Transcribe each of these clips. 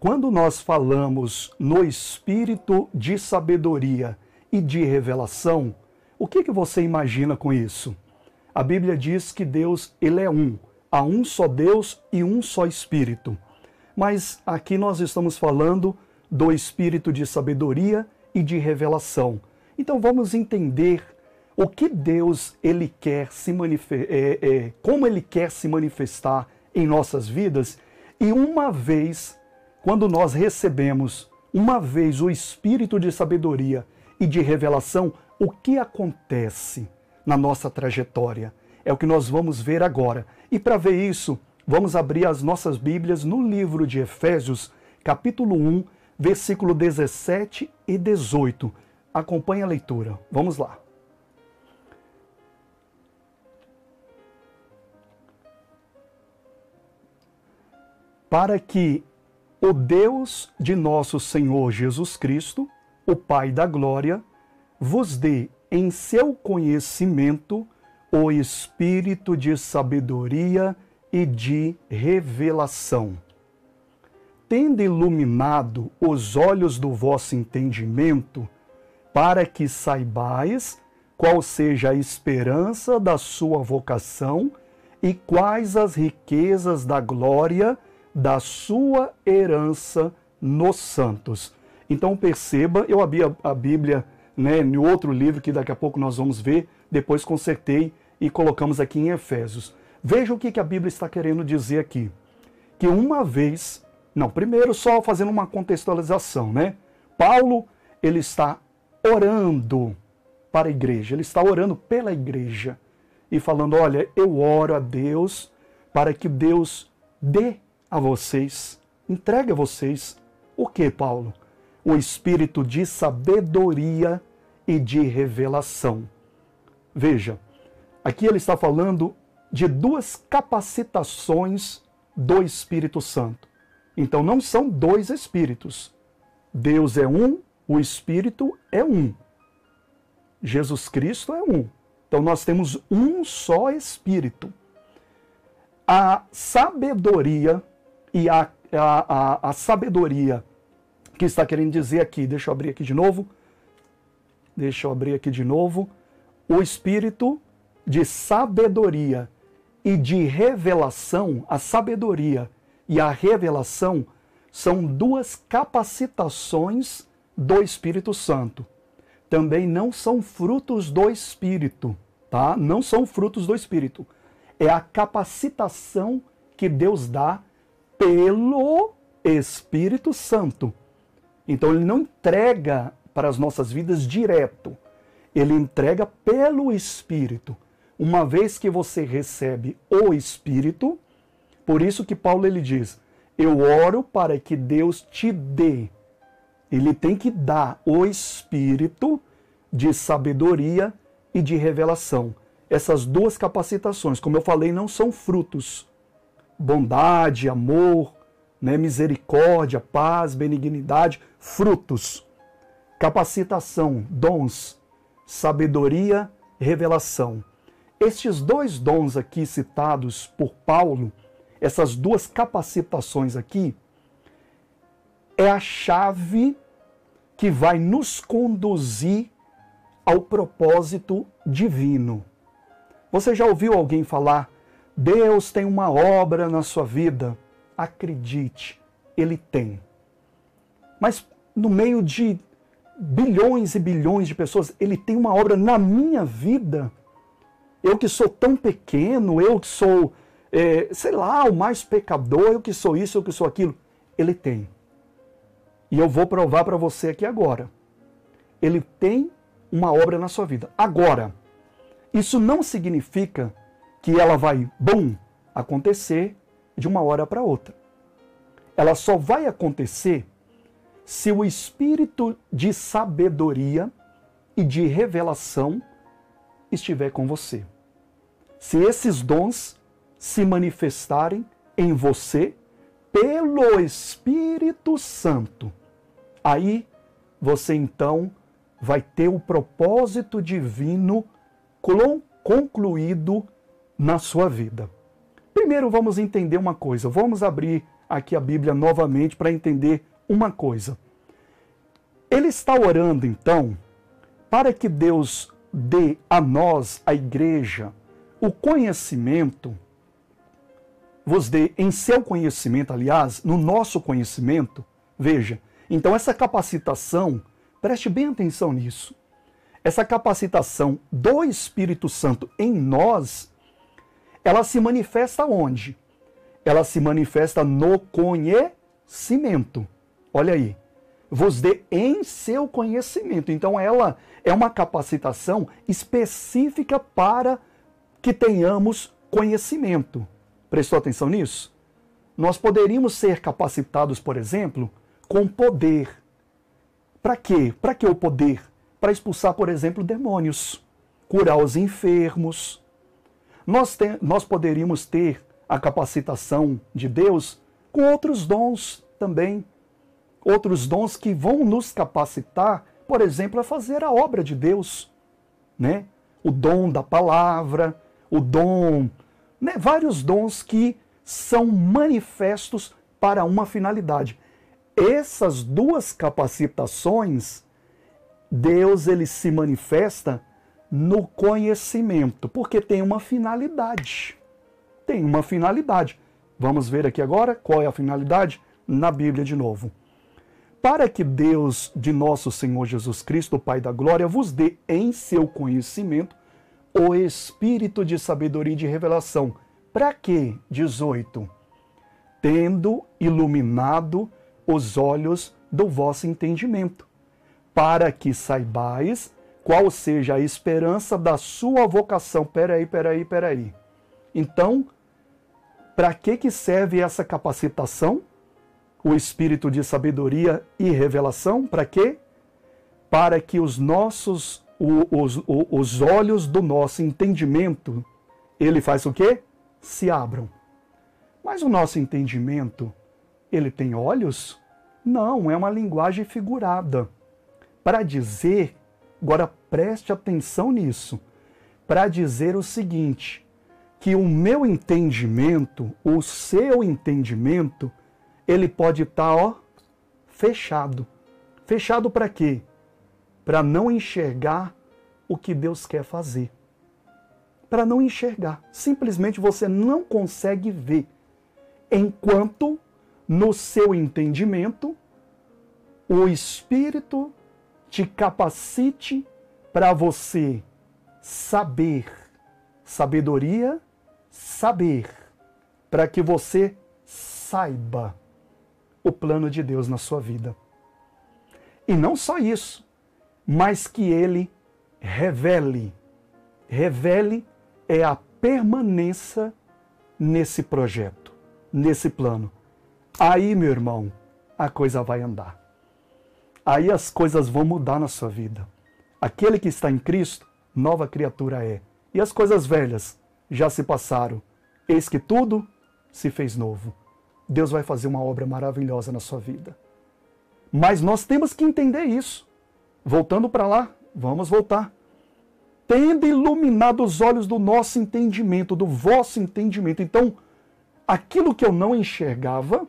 Quando nós falamos no espírito de sabedoria e de revelação, o que, que você imagina com isso? A Bíblia diz que Deus ele é um, há um só Deus e um só Espírito. Mas aqui nós estamos falando do espírito de sabedoria e de revelação. Então vamos entender o que Deus ele quer se é, é, como ele quer se manifestar em nossas vidas e uma vez quando nós recebemos uma vez o espírito de sabedoria e de revelação, o que acontece na nossa trajetória? É o que nós vamos ver agora. E para ver isso, vamos abrir as nossas Bíblias no livro de Efésios, capítulo 1, versículo 17 e 18. Acompanhe a leitura. Vamos lá. Para que o Deus de nosso Senhor Jesus Cristo, o Pai da Glória, vos dê em seu conhecimento o espírito de sabedoria e de revelação. Tendo iluminado os olhos do vosso entendimento, para que saibais qual seja a esperança da sua vocação e quais as riquezas da glória da sua herança nos santos. Então perceba, eu abri a, Bíblia né, no outro livro que daqui a pouco nós vamos ver, depois consertei e colocamos aqui em Efésios. Veja o que, que a Bíblia está querendo dizer aqui. Que uma vez não, primeiro só fazendo uma contextualização, né? Paulo, ele está orando para a igreja, ele está orando pela igreja e falando: "Olha, eu oro a Deus para que Deus dê a vocês, entregue a vocês o que, Paulo? O espírito de sabedoria e de revelação. Veja, aqui ele está falando de duas capacitações do Espírito Santo. Então não são dois espíritos. Deus é um, o Espírito é um. Jesus Cristo é um. Então nós temos um só Espírito. A sabedoria e a, a, a, a sabedoria que está querendo dizer aqui, deixa eu abrir aqui de novo. Deixa eu abrir aqui de novo. O Espírito de sabedoria e de revelação, a sabedoria e a revelação são duas capacitações do Espírito Santo. Também não são frutos do Espírito, tá? Não são frutos do Espírito. É a capacitação que Deus dá pelo Espírito Santo. Então ele não entrega para as nossas vidas direto. Ele entrega pelo Espírito. Uma vez que você recebe o Espírito, por isso que Paulo ele diz: "Eu oro para que Deus te dê". Ele tem que dar o espírito de sabedoria e de revelação. Essas duas capacitações, como eu falei, não são frutos. Bondade, amor, né, misericórdia, paz, benignidade, frutos. Capacitação, dons, sabedoria, revelação. Estes dois dons aqui citados por Paulo essas duas capacitações aqui, é a chave que vai nos conduzir ao propósito divino. Você já ouviu alguém falar: Deus tem uma obra na sua vida? Acredite, Ele tem. Mas no meio de bilhões e bilhões de pessoas, Ele tem uma obra na minha vida. Eu que sou tão pequeno, eu que sou é, sei lá, o mais pecador, eu que sou isso, eu que sou aquilo. Ele tem. E eu vou provar para você aqui agora. Ele tem uma obra na sua vida. Agora, isso não significa que ela vai, bum, acontecer de uma hora para outra. Ela só vai acontecer se o espírito de sabedoria e de revelação estiver com você. Se esses dons se manifestarem em você pelo Espírito Santo. Aí você então vai ter o propósito divino concluído na sua vida. Primeiro vamos entender uma coisa, vamos abrir aqui a Bíblia novamente para entender uma coisa. Ele está orando, então, para que Deus dê a nós, a igreja, o conhecimento, vos dê em seu conhecimento, aliás, no nosso conhecimento, veja, então essa capacitação, preste bem atenção nisso, essa capacitação do Espírito Santo em nós, ela se manifesta onde? Ela se manifesta no conhecimento. Olha aí. Vos dê em seu conhecimento. Então, ela é uma capacitação específica para que tenhamos conhecimento. Prestou atenção nisso? Nós poderíamos ser capacitados, por exemplo, com poder. Para quê? Para que o poder? Para expulsar, por exemplo, demônios, curar os enfermos. Nós, te, nós poderíamos ter a capacitação de Deus com outros dons também. Outros dons que vão nos capacitar, por exemplo, a fazer a obra de Deus. Né? O dom da palavra, o dom, né? vários dons que são manifestos para uma finalidade. Essas duas capacitações, Deus ele se manifesta no conhecimento, porque tem uma finalidade. Tem uma finalidade. Vamos ver aqui agora qual é a finalidade na Bíblia de novo. Para que Deus de nosso Senhor Jesus Cristo, Pai da glória, vos dê em seu conhecimento o espírito de sabedoria e de revelação. Para quê? 18. Tendo iluminado os olhos do vosso entendimento, para que saibais qual seja a esperança da sua vocação. Peraí, peraí, peraí. Então, para que, que serve essa capacitação? O espírito de sabedoria e revelação? Para quê? Para que os nossos, os, os olhos do nosso entendimento, ele faz o quê? Se abram. Mas o nosso entendimento, ele tem olhos? Não, é uma linguagem figurada. Para dizer Agora preste atenção nisso, para dizer o seguinte: que o meu entendimento, o seu entendimento, ele pode estar, tá, ó, fechado. Fechado para quê? Para não enxergar o que Deus quer fazer. Para não enxergar. Simplesmente você não consegue ver. Enquanto no seu entendimento, o Espírito te capacite para você saber, sabedoria, saber, para que você saiba o plano de Deus na sua vida. E não só isso, mas que ele revele. Revele é a permanência nesse projeto, nesse plano. Aí, meu irmão, a coisa vai andar aí as coisas vão mudar na sua vida. Aquele que está em Cristo, nova criatura é. E as coisas velhas já se passaram. Eis que tudo se fez novo. Deus vai fazer uma obra maravilhosa na sua vida. Mas nós temos que entender isso. Voltando para lá, vamos voltar. Tendo iluminado os olhos do nosso entendimento, do vosso entendimento. Então, aquilo que eu não enxergava,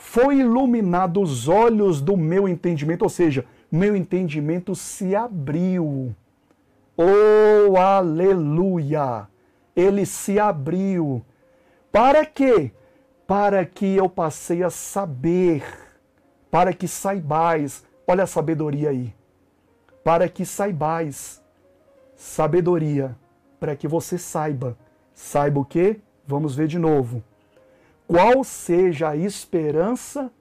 foi iluminado os olhos do meu entendimento, ou seja, meu entendimento se abriu. Oh, aleluia! Ele se abriu. Para quê? Para que eu passei a saber, para que saibais, olha a sabedoria aí. Para que saibais, sabedoria, para que você saiba. Saiba o quê? Vamos ver de novo qual seja a esperança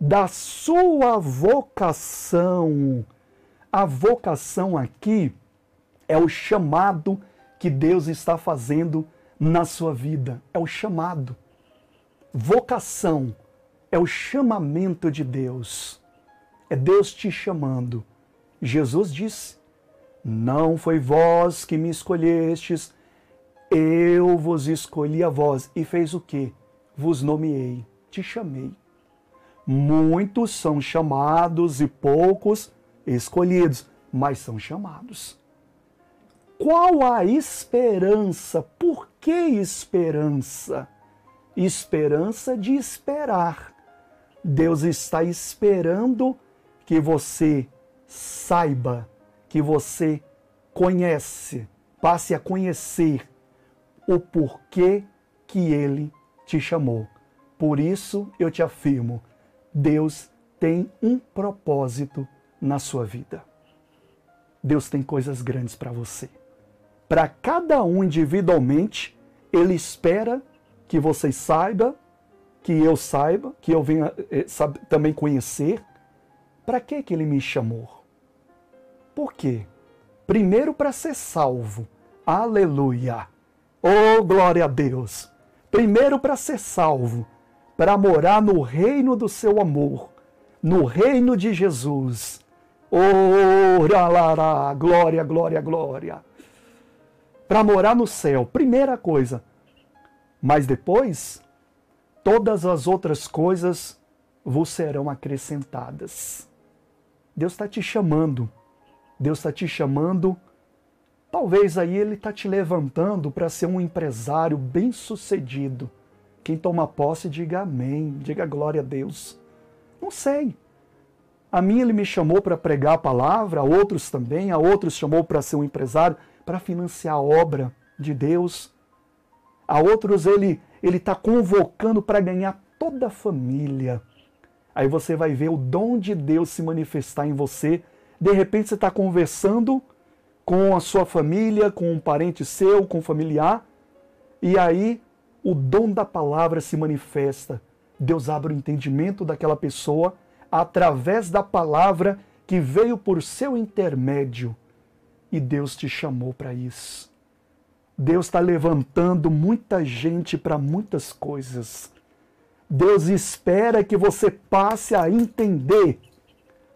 da sua vocação. A vocação aqui é o chamado que Deus está fazendo na sua vida. É o chamado. Vocação é o chamamento de Deus. É Deus te chamando. Jesus disse: Não foi vós que me escolhestes, eu vos escolhi a vós. E fez o quê? Vos nomeei, te chamei. Muitos são chamados e poucos escolhidos, mas são chamados. Qual a esperança? Por que esperança? esperança de esperar. Deus está esperando que você saiba, que você conhece, passe a conhecer o porquê que ele te chamou. Por isso eu te afirmo, Deus tem um propósito na sua vida. Deus tem coisas grandes para você. Para cada um individualmente, ele espera que você saiba, que eu saiba, que eu venha eh, sabe, também conhecer. Para que que ele me chamou? Por quê? Primeiro para ser salvo. Aleluia. Oh, glória a Deus. Primeiro para ser salvo, para morar no reino do seu amor, no reino de Jesus. Oh, lará, glória, glória, glória. Para morar no céu, primeira coisa. Mas depois, todas as outras coisas vos serão acrescentadas. Deus está te chamando. Deus está te chamando. Talvez aí Ele está te levantando para ser um empresário bem sucedido. Quem toma posse, diga amém, diga glória a Deus. Não sei. A mim ele me chamou para pregar a palavra, a outros também, a outros chamou para ser um empresário, para financiar a obra de Deus. A outros ele ele está convocando para ganhar toda a família. Aí você vai ver o dom de Deus se manifestar em você. De repente você está conversando com a sua família, com um parente seu, com um familiar, e aí o dom da palavra se manifesta. Deus abre o entendimento daquela pessoa através da palavra que veio por seu intermédio. E Deus te chamou para isso. Deus está levantando muita gente para muitas coisas. Deus espera que você passe a entender.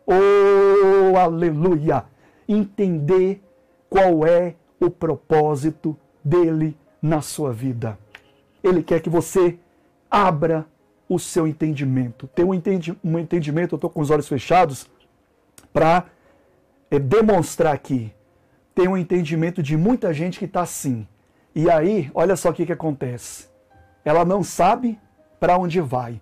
Oh, aleluia! Entender qual é o propósito dele na sua vida. Ele quer que você abra o seu entendimento. Ter um, entendi um entendimento, eu estou com os olhos fechados, para é, demonstrar aqui. Tem um entendimento de muita gente que está assim. E aí, olha só o que, que acontece. Ela não sabe para onde vai.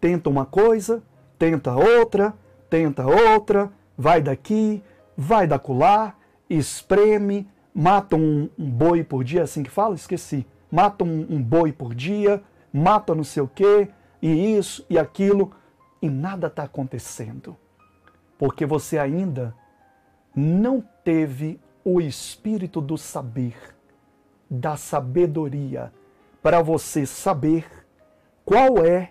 Tenta uma coisa, tenta outra, tenta outra, vai daqui, vai da colar, espreme, mata um, um, boi por dia, assim que fala? Esqueci. Mata um, um boi por dia, mata não sei o quê, e isso e aquilo, e nada está acontecendo. Porque você ainda não teve o espírito do saber, da sabedoria, para você saber qual é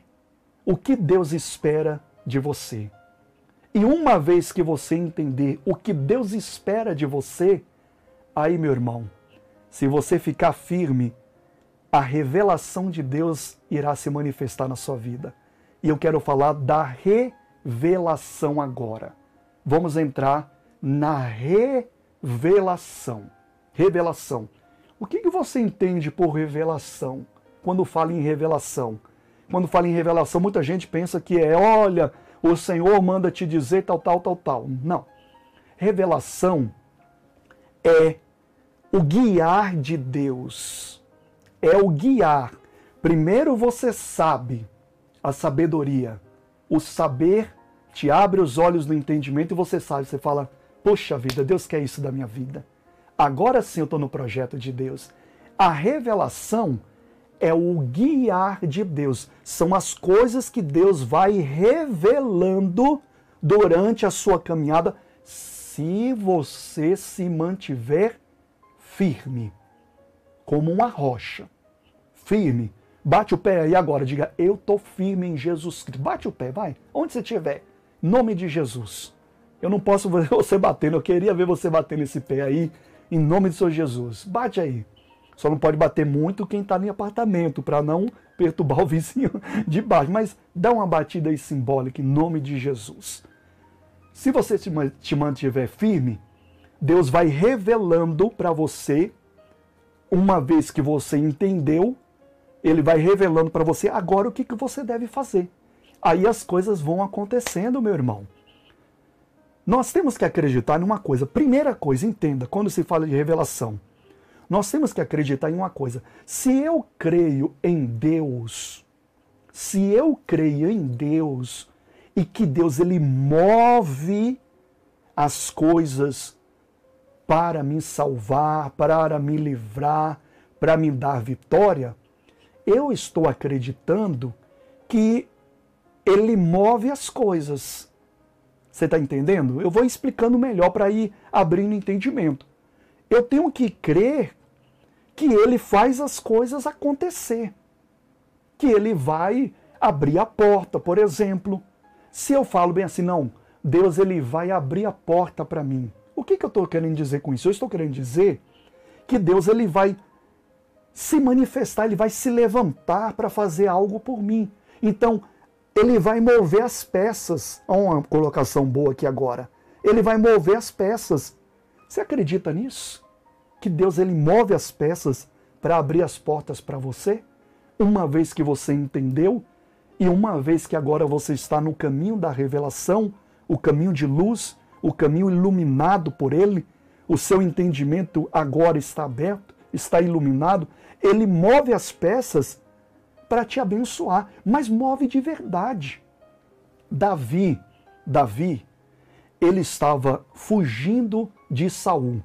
o que Deus espera de você. E uma vez que você entender o que Deus espera de você, aí, meu irmão, se você ficar firme a revelação de Deus irá se manifestar na sua vida. E eu quero falar da revelação agora. Vamos entrar na revelação. Revelação. O que, que você entende por revelação? Quando fala em revelação. Quando fala em revelação, muita gente pensa que é, olha, o Senhor manda te dizer tal, tal, tal, tal. Não. Revelação é o guiar de Deus é o guiar. Primeiro você sabe a sabedoria. O saber te abre os olhos do entendimento e você sabe, você fala: Poxa vida, Deus quer isso da minha vida. Agora sim eu estou no projeto de Deus. A revelação é o guiar de Deus. São as coisas que Deus vai revelando durante a sua caminhada, se você se mantiver firme, como uma rocha firme. Bate o pé aí agora, diga: Eu estou firme em Jesus Cristo. Bate o pé, vai. Onde você estiver. Nome de Jesus. Eu não posso ver você batendo, eu queria ver você batendo esse pé aí, em nome de Senhor Jesus. Bate aí. Só não pode bater muito quem está em apartamento, para não perturbar o vizinho de baixo. Mas dá uma batida aí simbólica em nome de Jesus. Se você te mantiver firme, Deus vai revelando para você, uma vez que você entendeu, ele vai revelando para você agora o que, que você deve fazer. Aí as coisas vão acontecendo, meu irmão. Nós temos que acreditar numa coisa. Primeira coisa, entenda, quando se fala de revelação, Nós temos que acreditar em uma coisa: se eu creio em Deus, se eu creio em Deus e que Deus ele move as coisas para me salvar, para me livrar, para me dar vitória, eu estou acreditando que ele move as coisas. Você está entendendo? Eu vou explicando melhor para ir abrindo entendimento. Eu tenho que crer que ele faz as coisas acontecer. Que ele vai abrir a porta, por exemplo. Se eu falo bem assim, não, Deus ele vai abrir a porta para mim. O que, que eu estou querendo dizer com isso? Eu estou querendo dizer que Deus ele vai se manifestar, ele vai se levantar para fazer algo por mim. Então, ele vai mover as peças. Olha uma colocação boa aqui agora. Ele vai mover as peças. Você acredita nisso? Que Deus ele move as peças para abrir as portas para você? Uma vez que você entendeu e uma vez que agora você está no caminho da revelação, o caminho de luz, o caminho iluminado por ele, o seu entendimento agora está aberto, está iluminado, ele move as peças para te abençoar, mas move de verdade. Davi, Davi, ele estava fugindo de Saul.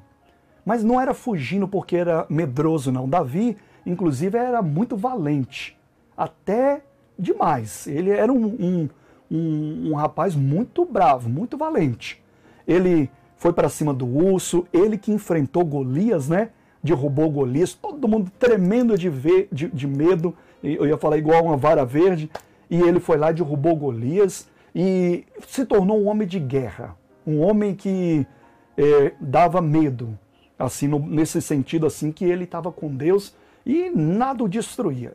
Mas não era fugindo porque era medroso, não. Davi, inclusive, era muito valente. Até demais. Ele era um, um, um, um rapaz muito bravo, muito valente. Ele foi para cima do urso, ele que enfrentou Golias, né? Derrubou Golias, todo mundo tremendo de, ver, de, de medo eu ia falar igual uma vara verde, e ele foi lá, derrubou Golias e se tornou um homem de guerra, um homem que é, dava medo, assim no, nesse sentido assim que ele estava com Deus e nada o destruía.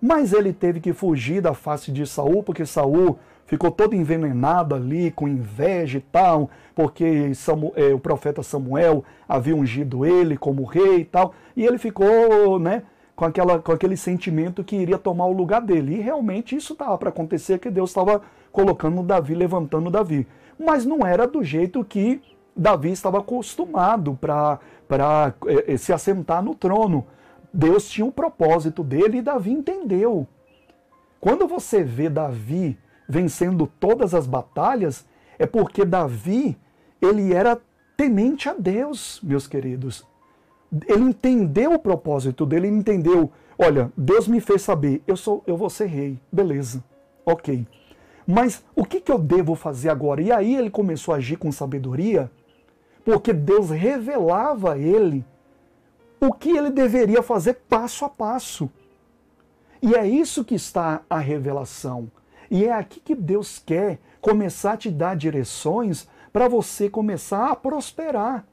Mas ele teve que fugir da face de Saul, porque Saul ficou todo envenenado ali, com inveja e tal, porque Samuel, é, o profeta Samuel havia ungido ele como rei e tal, e ele ficou, né, com, aquela, com aquele sentimento que iria tomar o lugar dele. E realmente isso estava para acontecer, que Deus estava colocando Davi, levantando Davi. Mas não era do jeito que Davi estava acostumado para é, é, se assentar no trono. Deus tinha um propósito dele e Davi entendeu. Quando você vê Davi vencendo todas as batalhas, é porque Davi, ele era temente a Deus, meus queridos ele entendeu o propósito dele, ele entendeu, olha, Deus me fez saber, eu sou, eu vou ser rei, beleza, ok. Mas o que, que eu devo fazer agora? E aí ele começou a agir com sabedoria, porque Deus revelava a ele o que ele deveria fazer passo a passo. E é isso que está a revelação. E é aqui que Deus quer começar a te dar direções para você começar a prosperar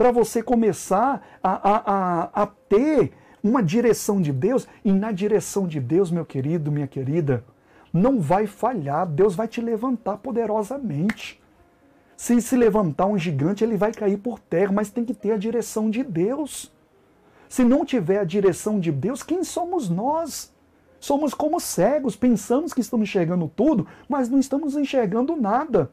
para você começar a, a, a, a ter uma direção de Deus, e na direção de Deus, meu querido, minha querida, não vai falhar, Deus vai te levantar poderosamente. Se se levantar um gigante, ele vai cair por terra, mas tem que ter a direção de Deus. Se não tiver a direção de Deus, quem somos nós? Somos como cegos, pensamos que estamos enxergando tudo, mas não estamos enxergando nada.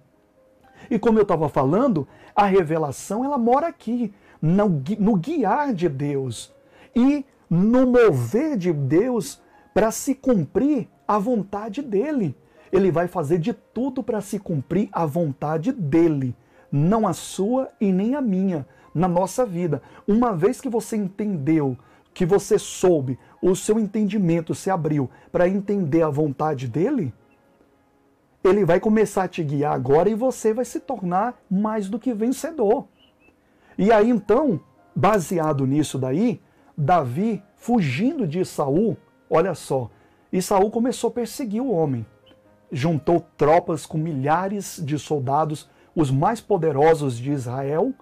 E como eu estava falando, a revelação ela mora aqui, no, guiar de Deus e no mover de Deus para se cumprir a vontade dele. Ele vai fazer de tudo para se cumprir a vontade dele, não a sua e nem a minha, na nossa vida. Uma vez que você entendeu, que você soube, o seu entendimento se abriu para entender a vontade dele, ele vai começar a te guiar agora e você vai se tornar mais do que vencedor. E aí então, baseado nisso daí, Davi fugindo de Saul, olha só, e Saul começou a perseguir o homem. Juntou tropas com milhares de soldados, os mais poderosos de Israel,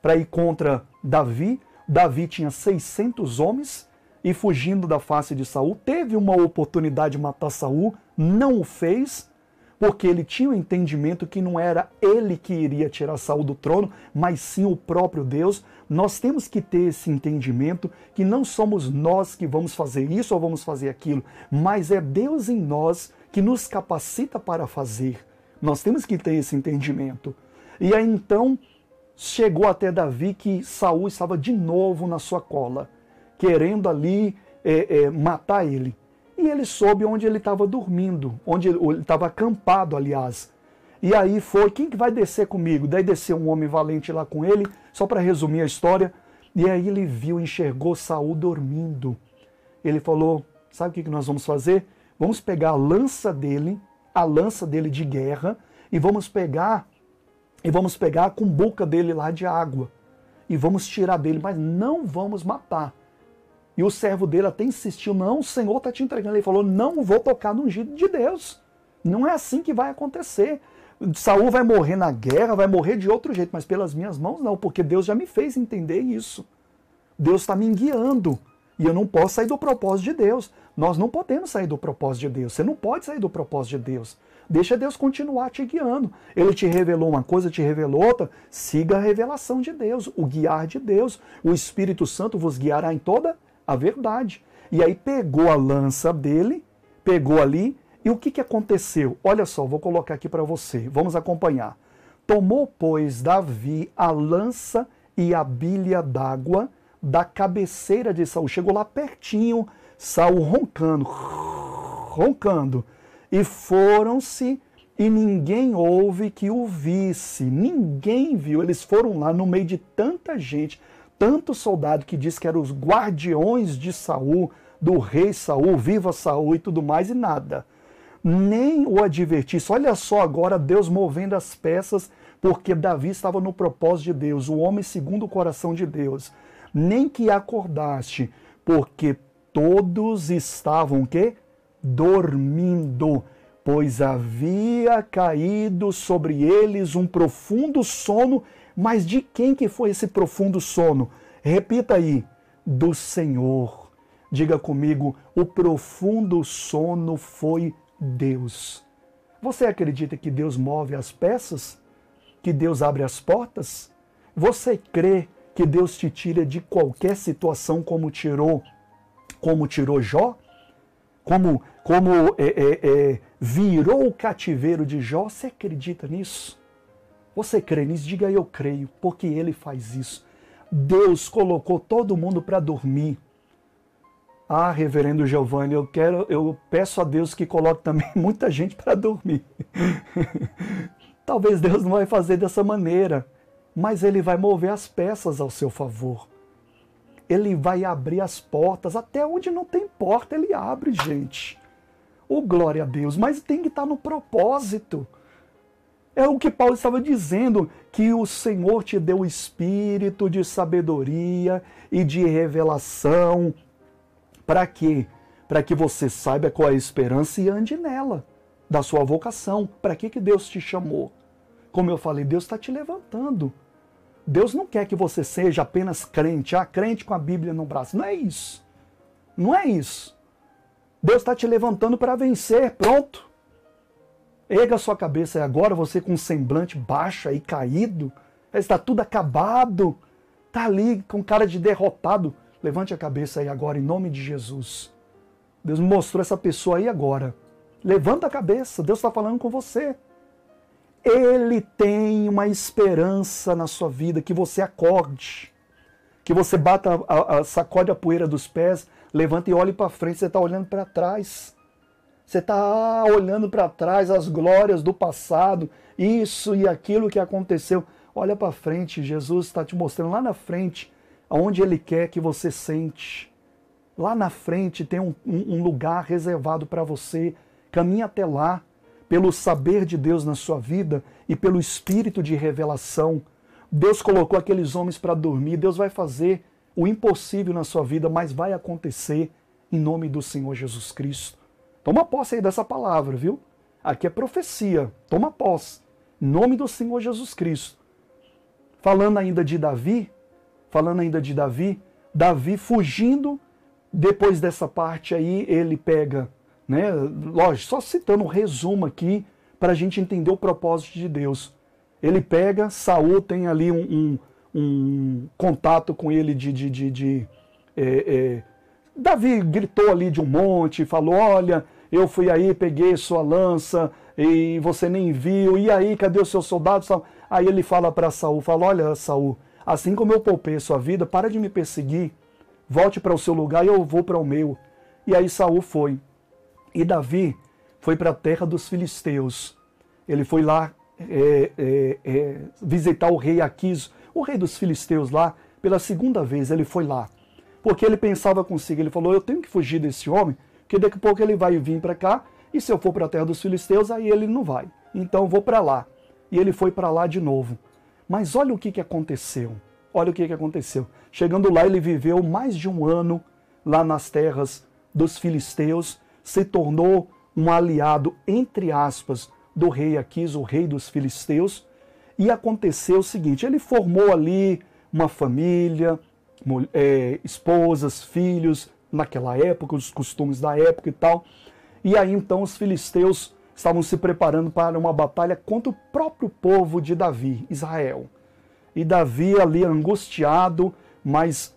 para ir contra Davi. Davi tinha 600 homens e fugindo da face de Saul, teve uma oportunidade de matar Saul, não o fez porque ele tinha o entendimento que não era ele que iria tirar Saul do trono, mas sim o próprio Deus. Nós temos que ter esse entendimento que não somos nós que vamos fazer isso ou vamos fazer aquilo, mas é Deus em nós que nos capacita para fazer. Nós temos que ter esse entendimento. E aí então chegou até Davi que Saul estava de novo na sua cola, querendo ali é, é, matar ele. E ele soube onde ele estava dormindo, onde ele estava acampado, aliás. E aí foi, quem que vai descer comigo? Daí desceu um homem valente lá com ele, só para resumir a história. E aí ele viu, enxergou Saul dormindo. Ele falou: Sabe o que nós vamos fazer? Vamos pegar a lança dele, a lança dele de guerra, e vamos pegar e vamos pegar a cumbuca dele lá de água e vamos tirar dele, mas não vamos matar. E o servo dele até insistiu: Não, o Senhor está te entregando. Ele falou: Não vou tocar no ungido de Deus. Não é assim que vai acontecer. Saul vai morrer na guerra, vai morrer de outro jeito, mas pelas minhas mãos não, porque Deus já me fez entender isso. Deus está me guiando. E eu não posso sair do propósito de Deus. Nós não podemos sair do propósito de Deus. Você não pode sair do propósito de Deus. Deixa Deus continuar te guiando. Ele te revelou uma coisa, te revelou outra. Siga a revelação de Deus, o guiar de Deus. O Espírito Santo vos guiará em toda a verdade. E aí pegou a lança dele, pegou ali, e o que, que aconteceu? Olha só, vou colocar aqui para você. Vamos acompanhar. Tomou, pois, Davi a lança e a bilha d'água da cabeceira de Saul. Chegou lá pertinho, Saul roncando, roncando. E foram-se e ninguém houve que o visse. Ninguém viu. Eles foram lá no meio de tanta gente, tanto soldado que diz que eram os guardiões de Saul, do rei Saul, viva Saul e tudo mais, e nada. Nem o advertisse. Olha só agora Deus movendo as peças, porque Davi estava no propósito de Deus, o homem segundo o coração de Deus nem que acordaste, porque todos estavam que dormindo, pois havia caído sobre eles um profundo sono. Mas de quem que foi esse profundo sono? Repita aí, do Senhor. Diga comigo, o profundo sono foi Deus. Você acredita que Deus move as peças? Que Deus abre as portas? Você crê que Deus te tira de qualquer situação como tirou, como tirou Jó, como, como é, é, é, virou o cativeiro de Jó. Você acredita nisso? Você crê nisso? Diga eu creio, porque ele faz isso. Deus colocou todo mundo para dormir. Ah, reverendo Giovanni, eu quero, eu peço a Deus que coloque também muita gente para dormir. Talvez Deus não vai fazer dessa maneira mas ele vai mover as peças ao seu favor. Ele vai abrir as portas, até onde não tem porta, ele abre, gente. Oh, glória a Deus, mas tem que estar no propósito. É o que Paulo estava dizendo, que o Senhor te deu o espírito de sabedoria e de revelação. Para quê? Para que você saiba qual é a esperança e ande nela, da sua vocação. Para que, que Deus te chamou? Como eu falei, Deus está te levantando. Deus não quer que você seja apenas crente, ah, crente com a Bíblia no braço. Não é isso. Não é isso. Deus está te levantando para vencer, pronto. Erga sua cabeça e agora você com um semblante baixo e caído, está tudo acabado, está ali com cara de derrotado. Levante a cabeça aí agora em nome de Jesus. Deus mostrou essa pessoa aí agora. Levanta a cabeça, Deus está falando com você. Ele tem uma esperança na sua vida, que você acorde, que você bata, a, a, sacode a poeira dos pés, levanta e olhe para frente, você está olhando para trás. Você está olhando para trás as glórias do passado, isso e aquilo que aconteceu. Olha para frente, Jesus está te mostrando lá na frente, aonde Ele quer que você sente. Lá na frente tem um, um, lugar reservado para você. Caminhe até lá pelo saber de Deus na sua vida e pelo espírito de revelação. Deus colocou aqueles homens para dormir, Deus vai fazer o impossível na sua vida, mas vai acontecer em nome do Senhor Jesus Cristo. Toma posse aí dessa palavra, viu? Aqui é profecia, toma posse. Em nome do Senhor Jesus Cristo. Falando ainda de Davi, falando ainda de Davi, Davi fugindo, depois dessa parte aí, ele pega né? Lógico, só citando um resumo aqui para a gente entender o propósito de Deus. Ele pega, Saul tem ali um, um, um contato com ele de. de, de, de é, é, Davi gritou ali de um monte, falou: Olha, eu fui aí, peguei sua lança e você nem viu, e aí, cadê os seus soldados? Aí ele fala para Saul, fala: "Olha, Saul, assim como eu poupei sua vida, para de me perseguir. Volte para o seu lugar e eu vou para o meu." E aí Saul foi. E Davi foi para a terra dos filisteus. Ele foi lá é, é, é, visitar o rei Aquis, o rei dos filisteus lá, pela segunda vez ele foi lá. Porque ele pensava consigo, ele falou: Eu tenho que fugir desse homem, porque daqui a pouco ele vai vir para cá, e se eu for para a terra dos filisteus, aí ele não vai. Então vou para lá. E ele foi para lá de novo. Mas olha o que, que aconteceu. Olha o que, que aconteceu. Chegando lá, ele viveu mais de um ano lá nas terras dos filisteus, se tornou um aliado, entre aspas, do rei Aquis, o rei dos filisteus. E aconteceu o seguinte: ele formou ali uma família, é, esposas, filhos, naquela época, os costumes da época e tal. E aí então os filisteus estavam se preparando para uma batalha contra o próprio povo de Davi, Israel. E Davi ali angustiado, mas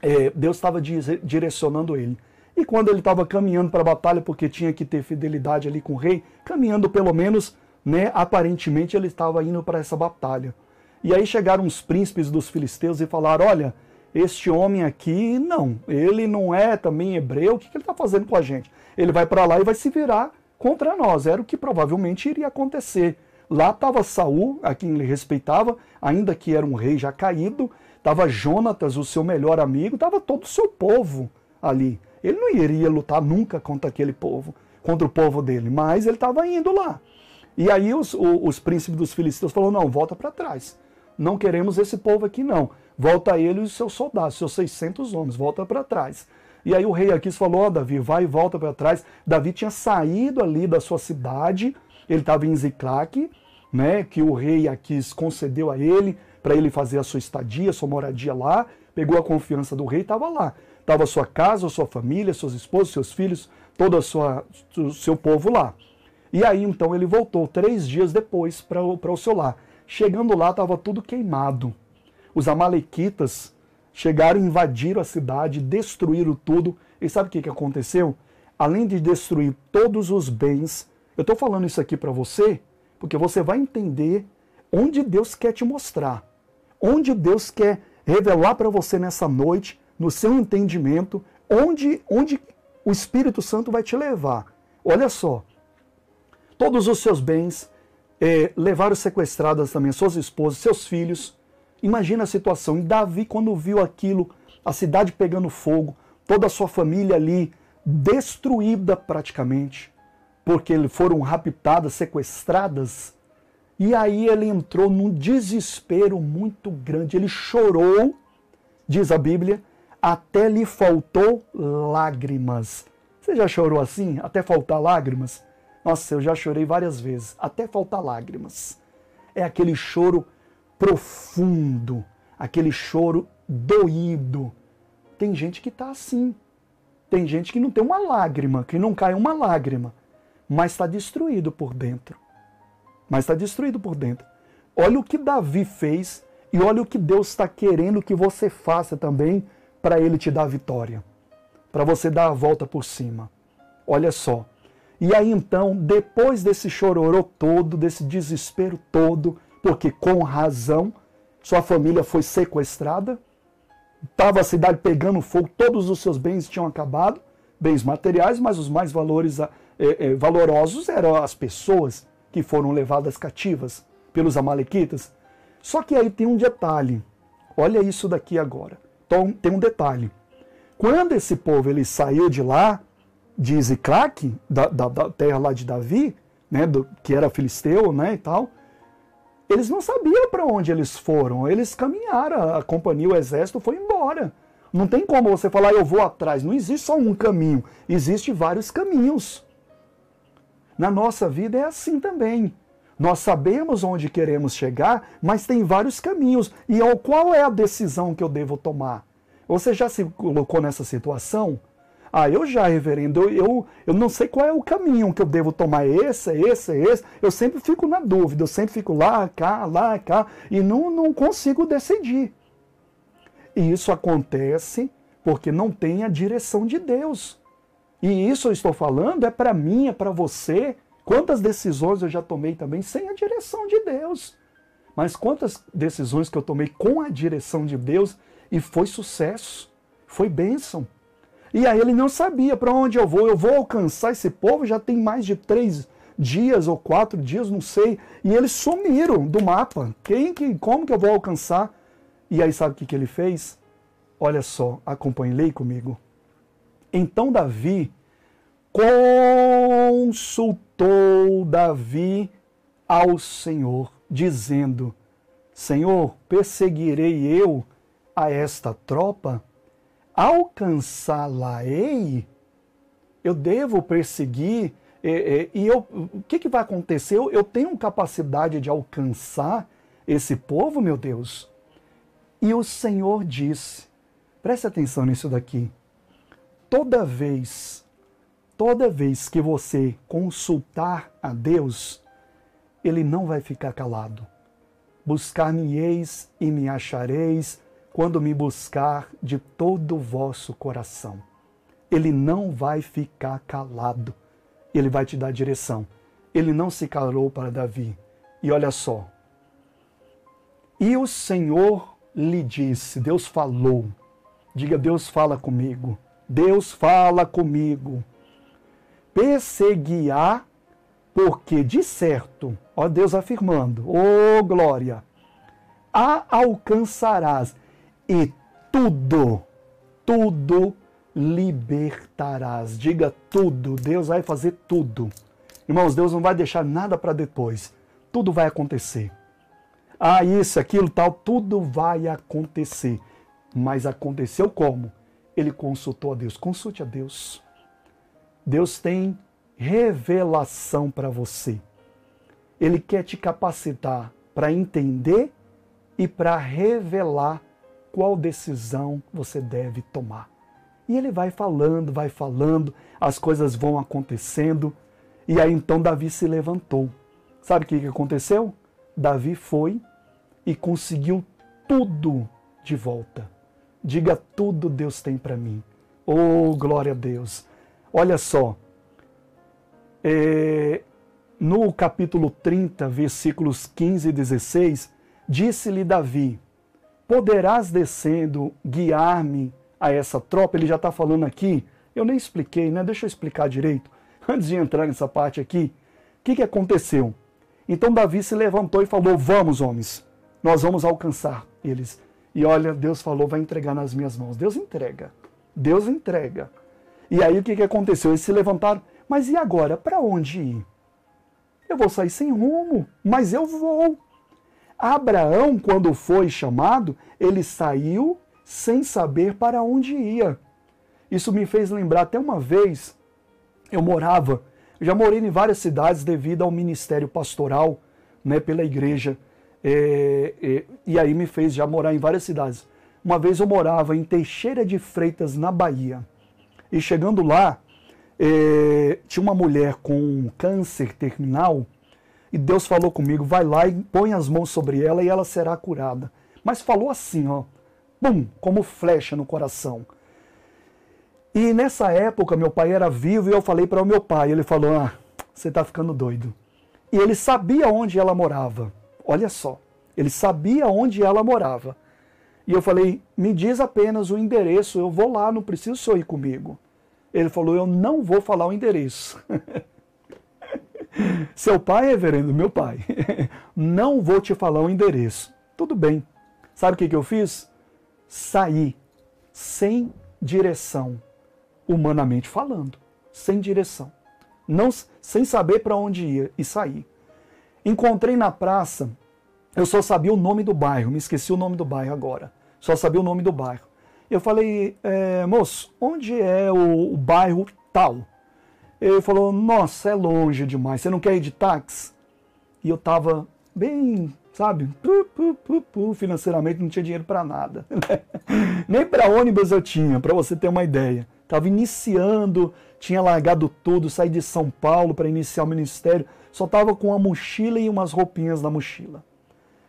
é, Deus estava direcionando ele. E quando ele estava caminhando para a batalha, porque tinha que ter fidelidade ali com o rei, caminhando pelo menos, né, aparentemente ele estava indo para essa batalha. E aí chegaram os príncipes dos filisteus e falaram: Olha, este homem aqui, não, ele não é também hebreu, o que, que ele está fazendo com a gente? Ele vai para lá e vai se virar contra nós. Era o que provavelmente iria acontecer. Lá estava Saul, a quem ele respeitava, ainda que era um rei já caído, estava Jonatas, o seu melhor amigo, estava todo o seu povo ali. Ele não iria lutar nunca contra aquele povo, contra o povo dele, mas ele estava indo lá. E aí os, os, príncipes dos filisteus falaram: não, volta para trás. Não queremos esse povo aqui, não. Volta ele e os seus soldados, seus 600 homens, volta para trás. E aí o rei Aquis falou: ó, oh, Davi, vai e volta para trás. Davi tinha saído ali da sua cidade, ele estava em Ziclac, né, que o rei Aquis concedeu a ele para ele fazer a sua estadia, sua moradia lá, pegou a confiança do rei e estava lá. Estava sua casa, sua família, suas esposas, seus filhos, todo o seu povo lá. E aí então ele voltou três dias depois para o seu lar. Chegando lá, estava tudo queimado. Os amalequitas chegaram, invadiram a cidade, destruíram tudo. E sabe o que, que aconteceu? Além de destruir todos os bens, eu estou falando isso aqui para você, porque você vai entender onde Deus quer te mostrar, onde Deus quer revelar para você nessa noite no seu entendimento, onde, onde o Espírito Santo vai te levar. Olha só, todos os seus bens, é, levaram sequestradas também suas esposas, seus filhos. Imagina a situação. E Davi, quando viu aquilo, a cidade pegando fogo, toda a sua família ali destruída praticamente, porque foram raptadas, sequestradas. E aí ele entrou num desespero muito grande. Ele chorou, diz a Bíblia, até lhe faltou lágrimas. Você já chorou assim? Até faltar lágrimas? Nossa, eu já chorei várias vezes, até faltar lágrimas. É aquele choro profundo, aquele choro doído. Tem gente que está assim. Tem gente que não tem uma lágrima, que não cai uma lágrima, mas está destruído por dentro. Mas está destruído por dentro. Olha o que Davi fez e olha o que Deus está querendo que você faça também para ele te dar a vitória, para você dar a volta por cima. Olha só. E aí então, depois desse chororô todo, desse desespero todo, porque com razão sua família foi sequestrada, estava a cidade pegando fogo, todos os seus bens tinham acabado, bens materiais, mas os mais valores, é, é, valorosos eram as pessoas que foram levadas cativas pelos amalequitas. Só que aí tem um detalhe. Olha isso daqui agora. Então tem um detalhe. Quando esse povo ele saiu de lá, de Ziclac, da, da, da, terra lá de Davi, né, do, que era filisteu né, e tal, eles não sabiam para onde eles foram. Eles caminharam, a companhia, o exército foi embora. Não tem como você falar, eu vou atrás. Não existe só um caminho, existe vários caminhos. Na nossa vida é assim também. Nós sabemos onde queremos chegar, mas tem vários caminhos. E qual é a decisão que eu devo tomar? Você já se colocou nessa situação? Ah, eu já, reverendo, eu, eu não sei qual é o caminho que eu devo tomar, esse, esse, esse. Eu sempre fico na dúvida, eu sempre fico lá, cá, lá, cá, e não, não consigo decidir. E isso acontece porque não tem a direção de Deus. E isso eu estou falando é para mim, é para você, Quantas decisões eu já tomei também sem a direção de Deus? Mas quantas decisões que eu tomei com a direção de Deus e foi sucesso, foi bênção. E aí ele não sabia para onde eu vou, eu vou alcançar esse povo, já tem mais de três dias ou quatro dias, não sei, e eles sumiram do mapa. Quem que, como que eu vou alcançar? E aí sabe o que, que ele fez? Olha só, acompanhe, leia comigo. Então Davi consultou Davi ao Senhor, dizendo: Senhor, perseguirei eu a esta tropa? Alcançá-la-ei? Eu devo perseguir? E, e, e eu, o que, que vai acontecer? Eu, eu tenho capacidade de alcançar esse povo, meu Deus? E o Senhor disse: preste atenção nisso daqui. Toda vez, toda vez que você consultar a Deus, Ele não vai ficar calado. Buscar-me-eis e me achareis quando me buscar de todo o vosso coração. Ele não vai ficar calado. Ele vai te dar direção. Ele não se calou para Davi. E olha só. E o Senhor lhe disse, Deus falou. Diga, Deus fala comigo. Deus fala comigo. Perseguirá porque de certo, ó Deus afirmando, ô oh, glória, a alcançarás e tudo, tudo libertarás. Diga tudo, Deus vai fazer tudo. Irmãos, Deus não vai deixar nada para depois. Tudo vai acontecer. Ah, isso, aquilo, tal, tudo vai acontecer. Mas aconteceu como? Ele consultou a Deus. Consulte a Deus. Deus tem revelação para você. Ele quer te capacitar para entender e para revelar qual decisão você deve tomar. E ele vai falando, vai falando, as coisas vão acontecendo. E aí então Davi se levantou. Sabe o que aconteceu? Davi foi e conseguiu tudo de volta. Diga tudo Deus tem para mim. Oh, glória a Deus. Olha só, é, no capítulo 30, versículos 15 e 16, disse-lhe Davi: Poderás descendo guiar-me a essa tropa? Ele já está falando aqui. Eu nem expliquei, né? Deixa eu explicar direito. Antes de entrar nessa parte aqui, o que, que aconteceu? Então Davi se levantou e falou: Vamos, homens, nós vamos alcançar eles. E olha, Deus falou: vai entregar nas minhas mãos. Deus entrega. Deus entrega. E aí o que, que aconteceu? Eles se levantaram. Mas e agora? Para onde ir? Eu vou sair sem rumo, mas eu vou. Abraão, quando foi chamado, ele saiu sem saber para onde ia. Isso me fez lembrar até uma vez, eu morava, já morei em várias cidades devido ao ministério pastoral, né, pela igreja, é, é, e aí me fez já morar em várias cidades. Uma vez eu morava em Teixeira de Freitas, na Bahia, e chegando lá, é, tinha uma mulher com câncer terminal e Deus falou comigo: vai lá e põe as mãos sobre ela e ela será curada. Mas falou assim, ó, bum, como flecha no coração. E nessa época meu pai era vivo e eu falei para o meu pai, ele falou: "Ah, você está ficando doido". E ele sabia onde ela morava. Olha só, ele sabia onde ela morava. E eu falei: "Me diz apenas o endereço, eu vou lá, não preciso só ir comigo". Ele falou: Eu não vou falar o endereço. Seu pai, reverendo, meu pai, não vou te falar o endereço. Tudo bem. Sabe o que, eu fiz? Saí sem direção, humanamente falando, sem direção, não sem saber para onde ia e saí. Encontrei na praça, eu só sabia o nome do bairro, me esqueci o nome do bairro agora. Só sabia o nome do bairro. Eu falei, é, moço, onde é o, o, bairro tal? Ele falou, nossa, é longe demais, você não quer ir de táxi? E eu tava bem, sabe, pu, pu, pu, financeiramente não tinha dinheiro para nada. Nem para ônibus eu tinha, para você ter uma ideia. Tava iniciando, tinha largado tudo, saí de São Paulo para iniciar o ministério, só tava com uma mochila e umas roupinhas na mochila.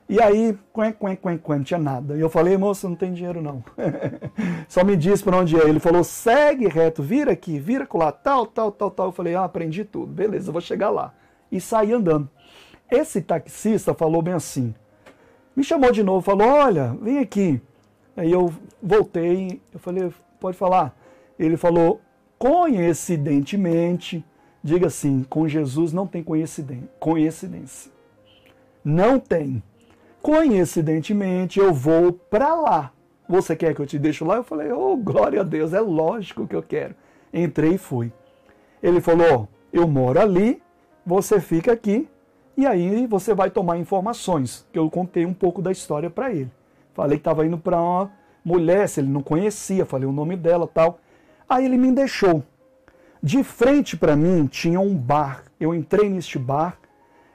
E aí, quen, quen, quen, quen, não tinha nada. E eu falei, moça, não tem dinheiro não. Só me diz para onde é. Ele falou, segue reto, vira aqui, vira lá, tal, tal, tal, tal. Eu falei, ah, aprendi tudo. Beleza, vou chegar lá. E saí andando. Esse taxista falou bem assim, Me chamou de novo, falou: Olha, vem aqui. Aí eu voltei, eu falei: Pode falar. Ele falou: Coincidentemente, diga assim: com Jesus não tem coincidência. Não tem. Coincidentemente, eu vou para lá. Você quer que eu te deixe lá? Eu falei: Oh, glória a Deus, é lógico que eu quero. Entrei e fui. Ele falou: Eu moro ali, você fica aqui e aí você vai tomar informações, que eu contei um pouco da história para ele. Falei que estava indo para uma mulher, se ele não conhecia, falei o nome dela tal. Aí ele me deixou. De frente para mim tinha um bar. Eu entrei neste bar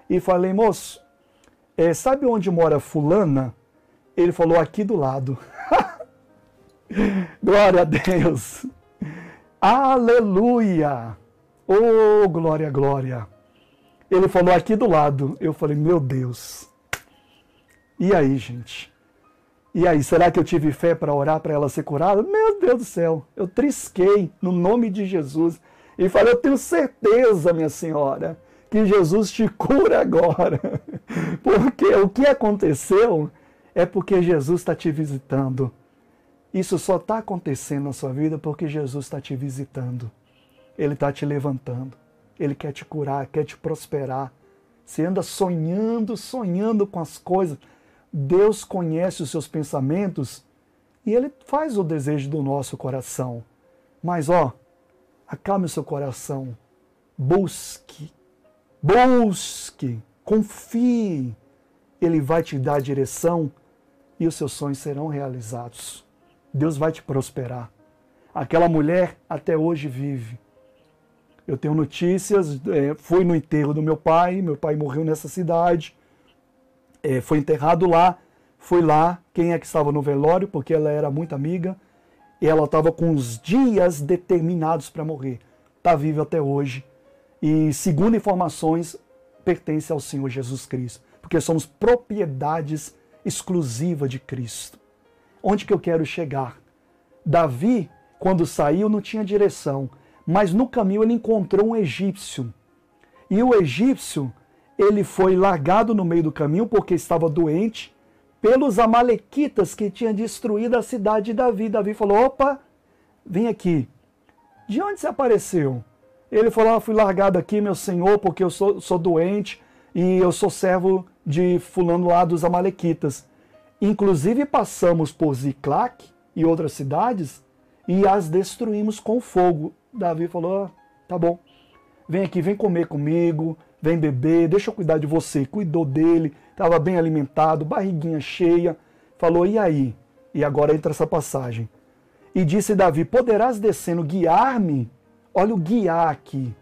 e falei, moço, é, sabe onde mora fulana? Ele falou, aqui do lado. glória a Deus. Aleluia. Oh, glória, glória. Ele falou aqui do lado. Eu falei, meu Deus. E aí, gente? E aí, será que eu tive fé para orar para ela ser curada? Meu Deus do céu, eu trisquei no nome de Jesus e falei: Eu tenho certeza, minha senhora, que Jesus te cura agora. Porque o que aconteceu é porque Jesus está te visitando. Isso só está acontecendo na sua vida porque Jesus está te visitando. Ele está te levantando. Ele quer te curar, quer te prosperar. Você anda sonhando, sonhando com as coisas. Deus conhece os seus pensamentos e Ele faz o desejo do nosso coração. Mas, ó, acalme o seu coração. Busque, busque, confie. Ele vai te dar a direção e os seus sonhos serão realizados. Deus vai te prosperar. Aquela mulher até hoje vive. Eu tenho notícias, é, fui no enterro do meu pai, meu pai morreu nessa cidade, é, foi enterrado lá, fui lá, quem é que estava no velório, porque ela era muito amiga, e ela estava com os dias determinados para morrer. Está viva até hoje. E, segundo informações, pertence ao Senhor Jesus Cristo, porque somos propriedades exclusivas de Cristo. Onde que eu quero chegar? Davi, quando saiu, não tinha direção mas no caminho ele encontrou um egípcio. E o egípcio, ele foi largado no meio do caminho porque estava doente pelos amalequitas que tinham destruído a cidade de Davi. Davi falou: "Opa, vem aqui. De onde você apareceu?" Ele falou: ah, "Fui largado aqui, meu senhor, porque eu sou, sou doente e eu sou servo de fulano lá dos amalequitas. Inclusive passamos por Ziclac e outras cidades e as destruímos com fogo. Davi falou: ah, tá bom, vem aqui, vem comer comigo, vem beber, deixa eu cuidar de você. Cuidou dele, estava bem alimentado, barriguinha cheia. Falou: e aí? E agora entra essa passagem. E disse Davi: Poderás descendo guiar-me? Olha o guiar aqui.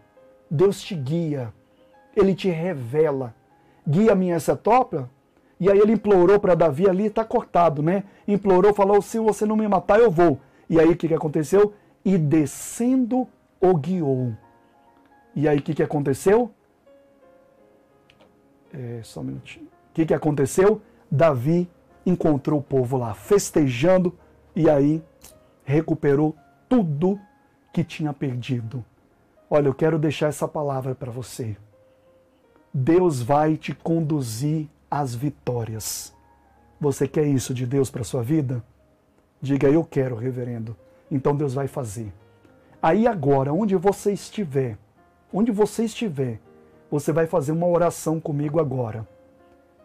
Deus te guia, ele te revela. Guia-me essa topa? E aí ele implorou para Davi ali, está cortado, né? Implorou, falou: se você não me matar, eu vou. E aí o que, que aconteceu? e descendo o guiou. E aí o que, que aconteceu? É, só um minutinho. O que, que aconteceu? Davi encontrou o povo lá festejando e aí recuperou tudo que tinha perdido. Olha, eu quero deixar essa palavra para você. Deus vai te conduzir às vitórias. Você quer isso de Deus para sua vida? Diga eu quero, reverendo. Então Deus vai fazer. Aí agora, onde você estiver, onde você estiver, você vai fazer uma oração comigo agora.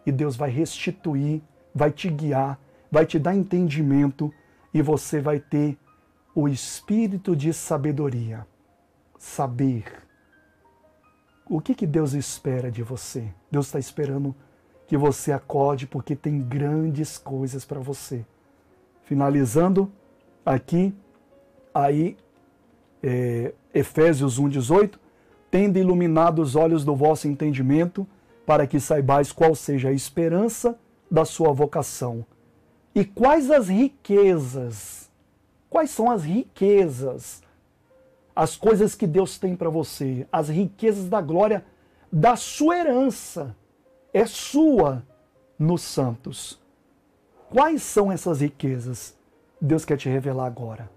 E Deus vai restituir, vai te guiar, vai te dar entendimento e você vai ter o espírito de sabedoria. Saber. O que, que Deus espera de você? Deus está esperando que você acorde porque tem grandes coisas para você. Finalizando aqui, aí é, Efésios 1,18, tendo iluminado os olhos do vosso entendimento, para que saibais qual seja a esperança da sua vocação. E quais as riquezas? Quais são as riquezas? As coisas que Deus tem para você, as riquezas da glória da sua herança, é sua nos santos. Quais são essas riquezas? Deus quer te revelar agora.